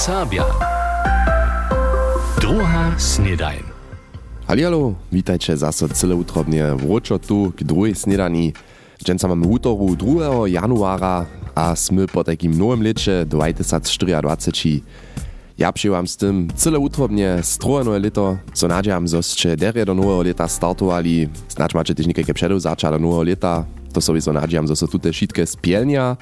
Serbia. Druga snedajn. Halialo, witajcie zase cyle utrobnie wróčo tu k druhej snedani. Dženca mamy útoru 2. januara a sme po takim nowym lecie 2024. Ja przyjęłam z tym cyle utrobnie strojone lito, co nadziejam, że derie do nowego leta startowali. Znacz macie też niekajkie przedewzacza do nowego leta. To sobie so nadziejam, że są tutaj wszystkie spielnia.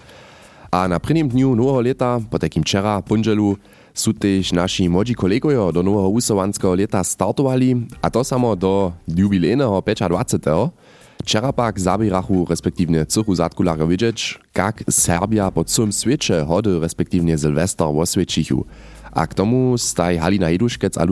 A na prvním dniu nového leta, po takým včera, ponželu, sú tež naši młodzi kolegojo do nového usovanského leta startovali, a to samo do jubilejného 25. Včera pak zabierachu respektívne cychu zadkulára vidieť, kak Serbia po celom svete hody respektívne Silvester osvedčichu. A k tomu staj Halina Jeduškec a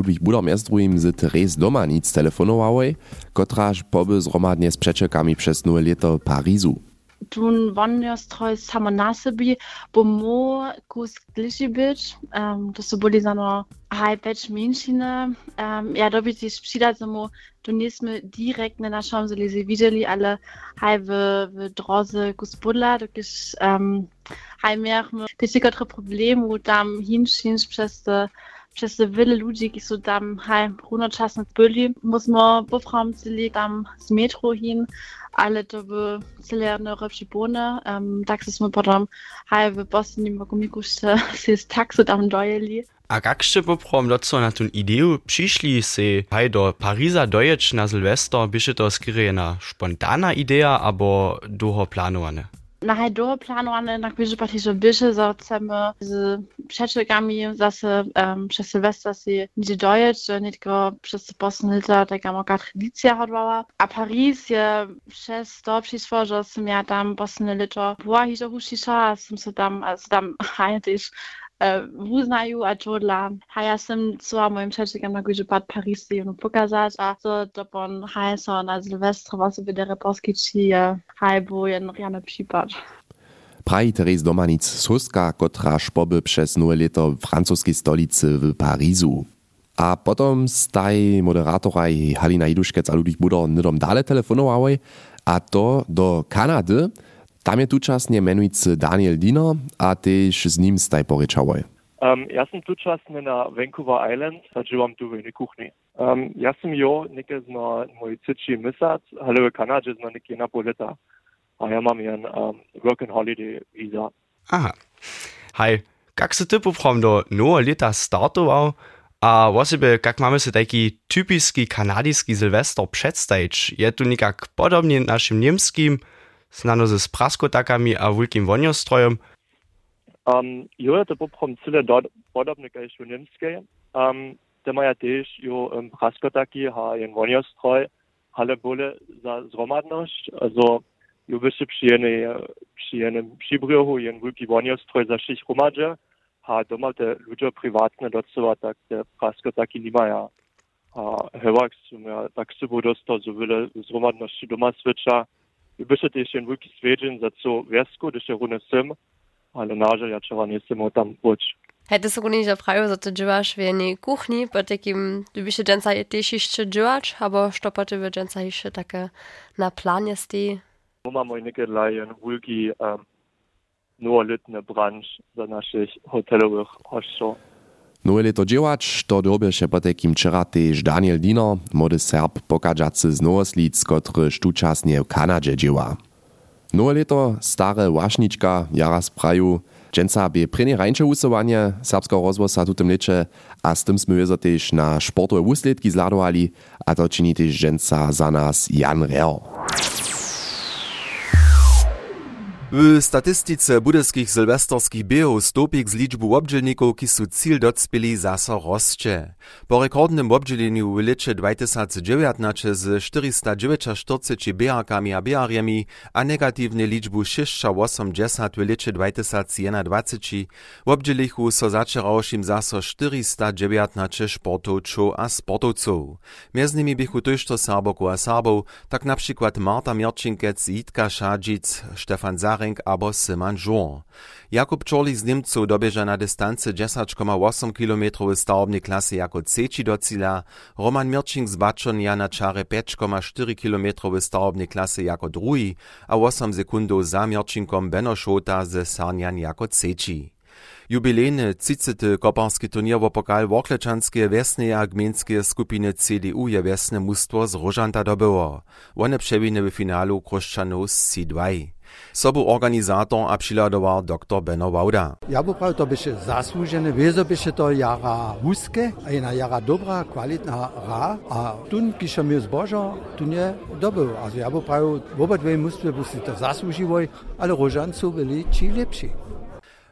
mjez drugim z Therese Domanic telefonowałej, kotraž poby zromadnie z przeczekami przez nowe leto Parizu. Tun wonjastroj samo na sebi, bo mo kus gliši być, um, to so boli zano haj peč menšine. Um, ja dobi si přidať samo, to nisme direktne na Champs-Élysées widzieli, ale haj w, w drodze kus budla, dokiż um, haj miałmy też niektóre problemy tam hinšinš przez te przez te wiele ludzi, którzy są tam haj runoczasne byli, musimy powrócić tam z metro hin, ale to by cele lepsze bone. Um, tak jsme potom haj w Boston mogli mikušte si z taxu tam dojeli. A jak ste poprom doco na tun ideu přišli se haj do Pariza dojeć na Silvester, byše to skryjena spontana idea, abo długo planowane? Na hajdo planowane na patiszo bysze, że chcemy z przeczekami zase um, przez Sylwestra si nie dojeć, że nie tylko przez Boston lita taka moka tradycja hodowała. A Paris je przez to przyszło, że ja tam Boston lito była hiżo husisza, sam se tam, also tam čo dla haja som co mojim čačikom na kúže pad Paris si ju pokazať a to dopon haja so na Silvestre vás vydere poskyčí haj bu jen riane případ. Praji Therese Domanic z Huska, kotra špoby przez nowe leto francuskiej stolicy w Parizu. A potom staj moderatoraj Halina Iduškec a Ludwig Buder nidom dale telefonowałej, a to do Kanady, tam je tučasne menujúci Daniel Dino a tež s ním staj porečavoj. Um, ja som tučasne na Vancouver Island a živam tu v kuchni. Um, ja som jo nekaj na môj ciči mesac, ale v Kanade na nekaj na pol leta. A ja mám jen um, work and holiday visa. Aha. Hej, kak se ty poprom do novo leta startoval? A właściwie, jak mamy sobie taki typiski kanadyjski Sylwester przedstawić, je tu niekak podobnie naszym niemskim, znano ze praskotakami a wielkim woniostrojem. Um, jo, to poprom cyle do, podobne jak w niemskiej. Um, te maja też jo um, praskotaki ha jen woniostroj, ale bole za zromadność, also jo wyszy przyjene, przyjene przybriohu jen wielki woniostroj za szych romadże, ha doma te ludzie prywatne docewa tak te praskotaki nie mają. A sumia tak sobie dostał, że wiele zromadności doma switcha, Też się wielki swiedzień, za co wiesku, gdyż się runy sym, ale naże ja trzeba nie sym tam być. Hejte so nie zaprawił, że ty działasz w jednej kuchni, po takim, ty byś dżęca też jeszcze działać, albo co po ty dżęca jeszcze takie na planie stoi? Mamy niektóre lajen wielki um, nowoletny branż za naszych hotelowych hoszczów. Nowe leto to dobieše po takim Daniel Dino, młody Serb pokażacy z Nowoslic, który sztuczasnie w Kanadzie dzieła. Nowe stare wašnička, jaraz praju, dżęca by prenie rańcze usuwanie serbskiego rozwosa tutym lecie, a z tym sme też na sportowe usledki zladowali, a to czyni też dżęca za nas Jan Reo. W statystice budyskich sylwesterskich běhów stopik z liczbu obdźělników, ki su cíl docpěli zaso rosće. Po rekordnym obdźěleniu w lecie 2019 z 449 běhakami a běharjemi a negatywne liczbu 680 w lecie 2021 obdźělichu so začerawšim zaso 419 sportowców a sportowców. Mjez nimi bychu tyżto Serboku a Serbów, tak na przykład Marta Mierczynkec, Jitka Šadžic, Stefan Zar Zarenk abo Simon Jour. Jakub Czorli z Niemców dobieża na dystancy 10,8 km w stałobnej klasie jako trzeci do cíla, Roman Mirčink z Baczonia na czarę 5,4 km w stałobnej klasie jako drugi, a 8 sekundów za Mirčinkom Beno Šota ze Sarnian jako trzeci. Jubilejny 30. koparski turnier wo pokal Worklečanskie wiesne a gminskie skupiny CDU je wiesne mustwo z Rożanta dobyło. One przewiny w finalu Kruszczanów z C2. Sobu organizator a přiladoval dr. Benno Wauda. Ja by prav, to by się zasłużene, wiezo by się to jara wuskie, a jedna jara dobra, kwalitna ra, a tun kisza mi zboża, tu nie dobył. Also ja by prav, obadwie mustwy by si to zasłużyły, ale Rożancu byli ci lepsi.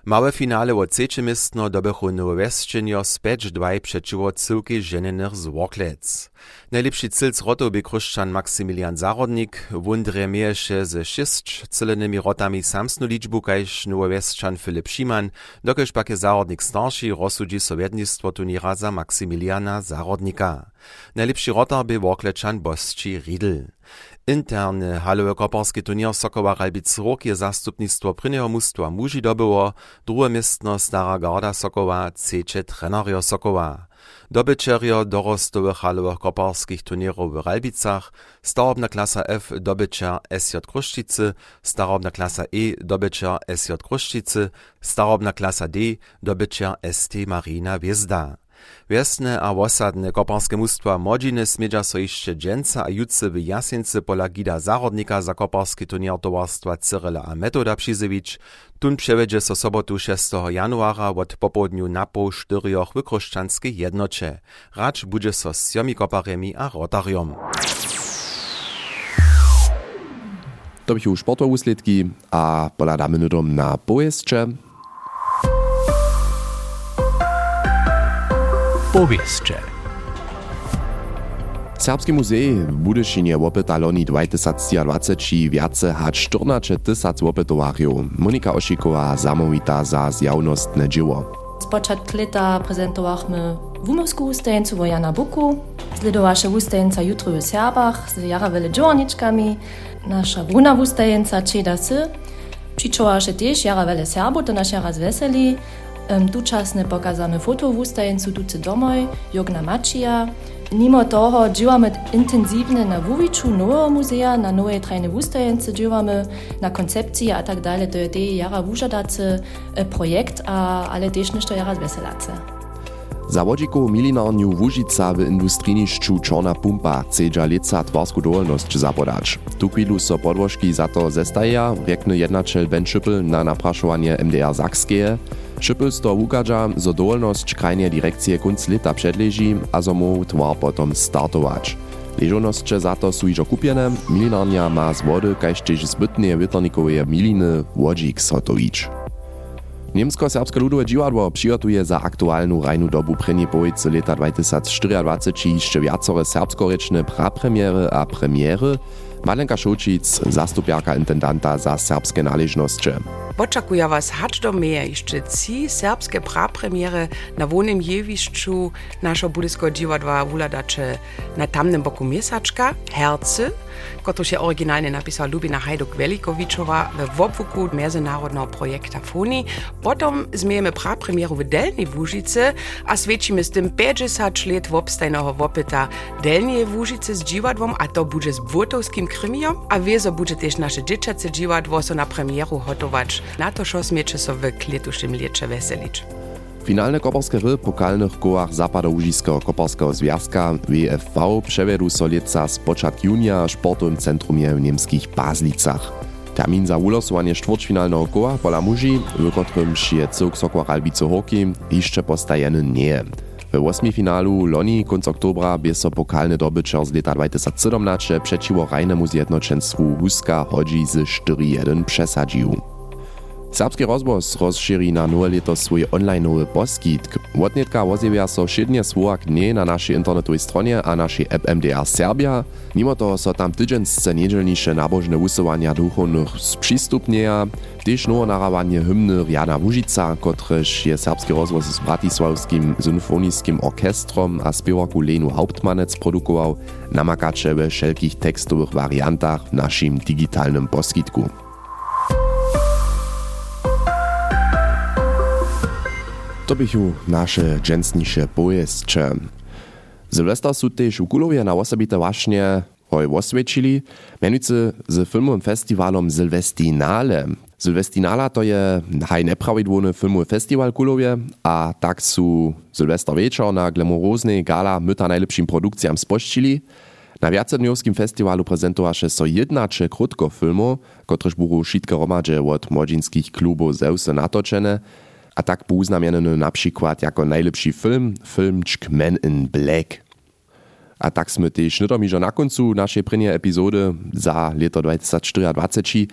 Małe finale o trzecie miejsce dobychu Nowowesczynio specz dwaj przeciwo cyłki żenenych z Worklec. Najlepszy cel z rotów by kruszczan Maksymilian Zarodnik, wundre miejesze ze sześć celonymi rotami samsnu liczbu kajż Filip Schiman, dokeż pakie Zarodnik starszy rozsudzi sowietnictwo turniera za Maksymiliana Zarodnika. Najlepszy rotar by Workleczan Bosci Riedl. Interne Ralbic Rok je zastupnictwo prynjeho mustwa muži dobyło, drugie miestno Stara Garda Sokoła, trzecie trenerio Sokoła. Dobyčerjo dorostowych halowych koparskich turnierów w Ralbicach, starobna klasa F dobyczer SJ Kruszczycy, starobna klasa E dobyczer SJ Kruszczycy, starobna klasa D dobyczer ST Marina Wiezda. Wiesne a wosadne koparskie mustwa Modziny smieđa so jeszcze dżęca a jutce w pola gida zarodnika za koparski turnier towarstwa Cyrila a Metoda Přizewicz, tun przewiedzie so sobotu 6. januara od popołudniu na pół štyrioch w jednocze. Racz budzie so z sjomi koparemi a rotariom. To były a poladamy nudom na pojezdcze. Powieszcze. Serbski muzej w Budyszynie łopyta loni 2020 wiace hać 14 tysac łopytowarjów. Monika Ošikowa zamówita za zjawnostne dzieło. Z początku lata prezentowaliśmy wumowską ustajeńcu Wojana Buku, sledowaše ustajeńca jutro w Serbach z jarawele dziorniczkami, nasza bruna ustajeńca Čeda Sy, přiczovaše też jarawele Serbu, to nas jara zweseli, Um, Tučasne pokazamy foto w ustajeńcu tucy domoj, Jogna Mačija. Mimo toho działamy intensywnie na wówiczu nowego muzea, na nowe trajne ustajence działamy, na koncepcji a tak dalej. To jest jara wużadacy projekt, a, ale też nešto jara zweselace. Zawodziku milinarniu Łužica w industrijnišću Čorna Pumpa chcedža leca twarsku dowolnosć zapodać. Tu chwilu so podłożki za to zestaja, rekny na napraszowanie MDR Sakskeje. Šypl sto ukadža, zo dowolnosć krajnie direkcje kunc leta przedleži, a zo mu twar potom startować. Leżonosće za to su iżo kupiene, milinarnia ma z wody kaž tež zbytne wieternikowe miliny Łodzik sotowić. Niemsko-serbske ludowe dziwadło przygotuje za aktualną rajnu dobu prenie połojcy leta 2024 jeszcze wiacore serbskorečne prapremiery a premiery. Malenka Šočic, zastupiarka intendanta za serbskie należności. Oczekuję was hacz do mnie jeszcze ci serbskie prapremiery na wolnym jewiszczu naszego budyskiego dziwadła wuladacze na tamnym boku miesaczka, Herce, który się oryginalnie napisał Lubina Hajduk-Velikowiczowa w obwuku międzynarodnego projekta Foni. Potem zmiejemy prapremieru w Delnej Wóżicy, a świecimy z tym 50 lat wobstajnego wopyta Delnej Wóżicy z dziwadłom, a to będzie z Błotowskim krimiom, a wiezo będzie też nasze dzieciace dziwadło so na premieru hotować. Na to, smiecze so w kletuszym liecze weselić. Finalne koparskie hry pokalnych kołach Zapadołužiskiego koparskiego związka WFV przewiedu so leca z początku junia w sportowym centrumie w niemskich Bazlicach. Termin za ulosowanie czwartfinalnego koła pola muži, w którym je cyłk Sokła Ralbice Hockey, jeszcze postajeny nie. W ósmi finalu loni konc oktobra bie so pokalny dobyczer z leta 2017 przeciwo rajnemu zjednoczeństwu Huska chodzi z 4-1 przesadził. Serbski rozbos rozšíri na nové leto svoj onlineowy poskitk. Wotnetka wozjewia so šednie słowak dnie na naszej internetowej stronie a naszej app MDR Serbia. Mimo toho so tam tydziensce niedzielnisze nabożne usuwania duchownych sprzystupnieja, też nowe narawanie hymny Jana Łužica, kotryż je serbski rozbos z Bratisławskim symfoniskim orkestrom a spiewaku Lenu Hauptmanec produkował, namakacze we wszelkich tekstowych wariantach w naszym digitalnym poskitku. To bychu nasze dżęsnisze pojezdcze. Sylwester su też u Kulowie na osobite właśnie hoj oswiecili, mianowicie z filmowym festiwalom Sylwestinale. Sylwestinala to je haj neprawidłowny filmowy festiwal kulowie, a tak su Sylwester wieczor na glamuroznej gala myta najlepszym produkcjam spościli. Na wiacedniowskim festiwalu prezentowaše so jednače krótko filmu, kotrež buru šitke romadže od młodzinskich klubów Zeusy natočene, a tak był uznamienny na przykład jako najlepszy film, film Men in Black. A tak sme też nytomižo na koncu naszej prvnej epizody za leto 2024,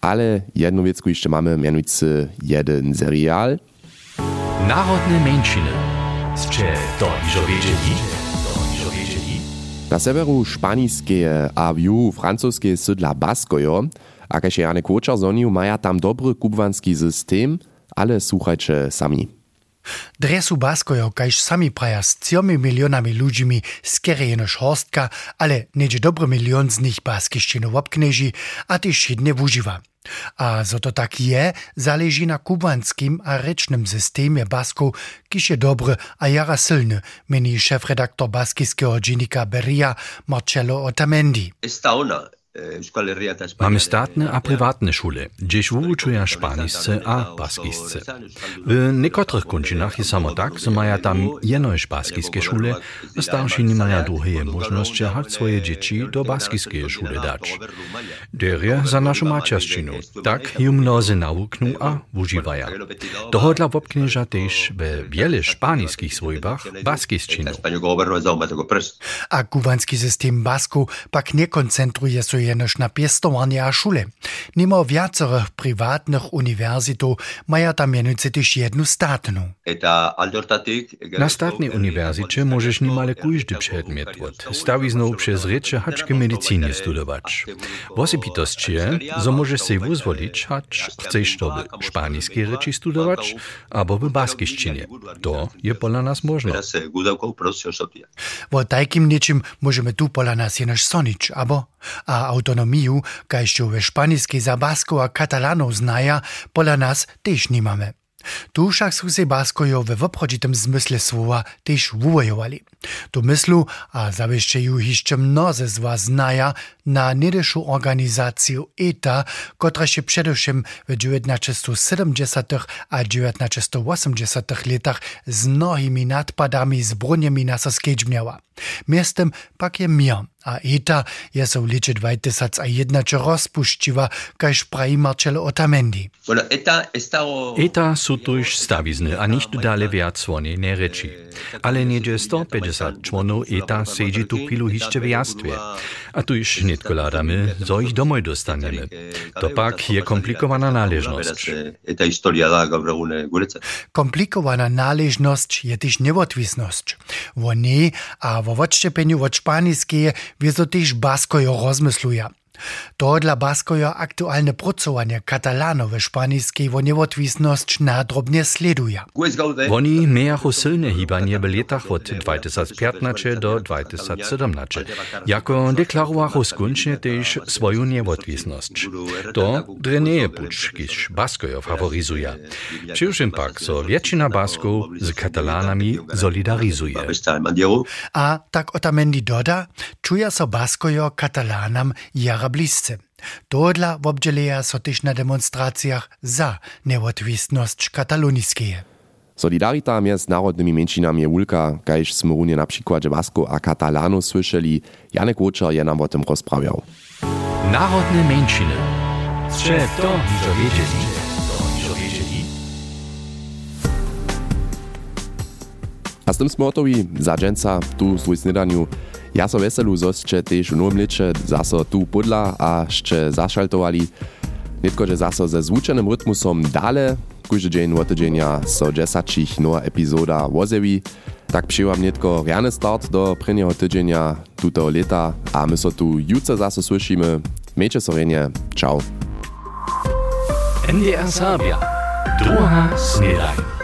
ale jedną wiecku jeszcze mamy, mianujcy jeden serial. Narodne mężczyny. Ste to iżo wiedzieli? Na severu španiskeje a v juhu francuskeje sydla Baskojo, a kaž Janek Kwočar zoniu, maja tam dobry kubwanski system, ale słuchajcie sami. Dresu Baskojo, kaž sami praja s ciomi milionami ludźmi skerejenož horstka, ale nedzie dobry milion z nich baskišćinu obkneži, a tyž jedne wuživa. A zo to tak je, zależy na kubanskim a rečnym systemie Basku, kiż je dobry a jara silny, meni szefredaktor baskijskiego dziennika Beria Marcello Otamendi. Esta ona Mamy statne a prywatne szule, gdzieś wuczuja szpanisce a baskisce. W niektórych kończynach jest samo tak, że mają tam jenoś baskiskie szule, a starsi nie mają drugiej możliwości, choć swoje dzieci do baskiskiej szule dać. Derie za naszą macierzczyną, tak ją mnozy naukną a używają. Dohodla wopknieża też we wiele szpaniskich swojbach baskisczyną. A kubanski system Basku pak nie koncentruje się jenož na pjestowanie a šule. Nimo viacerých privátnych univerzitów maja tam mianujcy też jednu statną. Na statnej uniwersycie możesz niemal każdy przedmiot od stawizną przez rzeczy haczki medycyny studować. Wosipitość je, że możesz sobie wyzwolić, hacz chcesz to by szpańskie rzeczy studować, albo by baskiszczynie. To je pola nas można. O takim niczym możemy tu pola nas jenož sonić, abo a avtonomiju, kaj še v španijski za Baskov Katalanov znaja, pola nas tež nimame. Tu však sú se Baskojo we woprodžitem zmysle słowa też wuvojowali. Tu myslu a zawieszcze ju hiszcze mnoze z was znaja na niedyszu organizację ETA, która się przedewším w 1970 a 1980 latach z mnohimi nadpadami zbrojnymi na so skedźmiała. Miestem pak je mir, a ETA je so w liczy 2001 rozpuściła, kaž praji Marcello Otamendi. ETA su tuż stawizny, a nicht dalej wiac słonie nie reči. Ale niedzie 150 członów ETA sedzi tu pilu hiszcze w jastwie. A tu już nie ladamy, zo ich domoj dostaniemy. To pak je komplikowana należność. Komplikowana należność je też niewotwisność. Wo nie, a wo odszczepieniu od szpaniskie, wieso też baskojo rozmysluja. To dla Baskoja aktualne pracowanie Katalano we szpańskiej wo niewotwisność nadrobnie sleduje. Oni miają silne hibanie w latach od 2015 do 2017. Jako deklarowało skończnie też swoją niewotwisność. To drenieje pucz, kiż Baskojo faworizuje. Przyjrzym pak, so większość Basków z Katalanami solidarizuje. A tak Otamendi doda, czuje so Baskojo Katalanam jara blisce. Tohodla obdźeleja so też na demonstracjach za niewotwisność katalonijskie. Solidarita między narodnymi mniejszynami je wulka, kajż sme runie na przykładzie Basku a Katalanu słyszeli, Janek Łuczar je nam o tym rozprawiał. Narodne mniejszyny. Strze to, że wiedzieli. A z tym sme gotowi za dżęca tu z snedaniu. Ja so veselu, zo ste tež v novom leče zaso tu podla a ste zašaltovali. Netko, že zaso ze zvučenym rytmusom dale, kujże dzień wotydzienia so dżesacich nowa epizoda wozewi. Tak przyjęłam netko riany start do prynjeho tydzienia tutego leta, a my so tu jutro zaso słyszymy. Miejcie sorenie, ciao. NDR Sabia. Druga snedaj.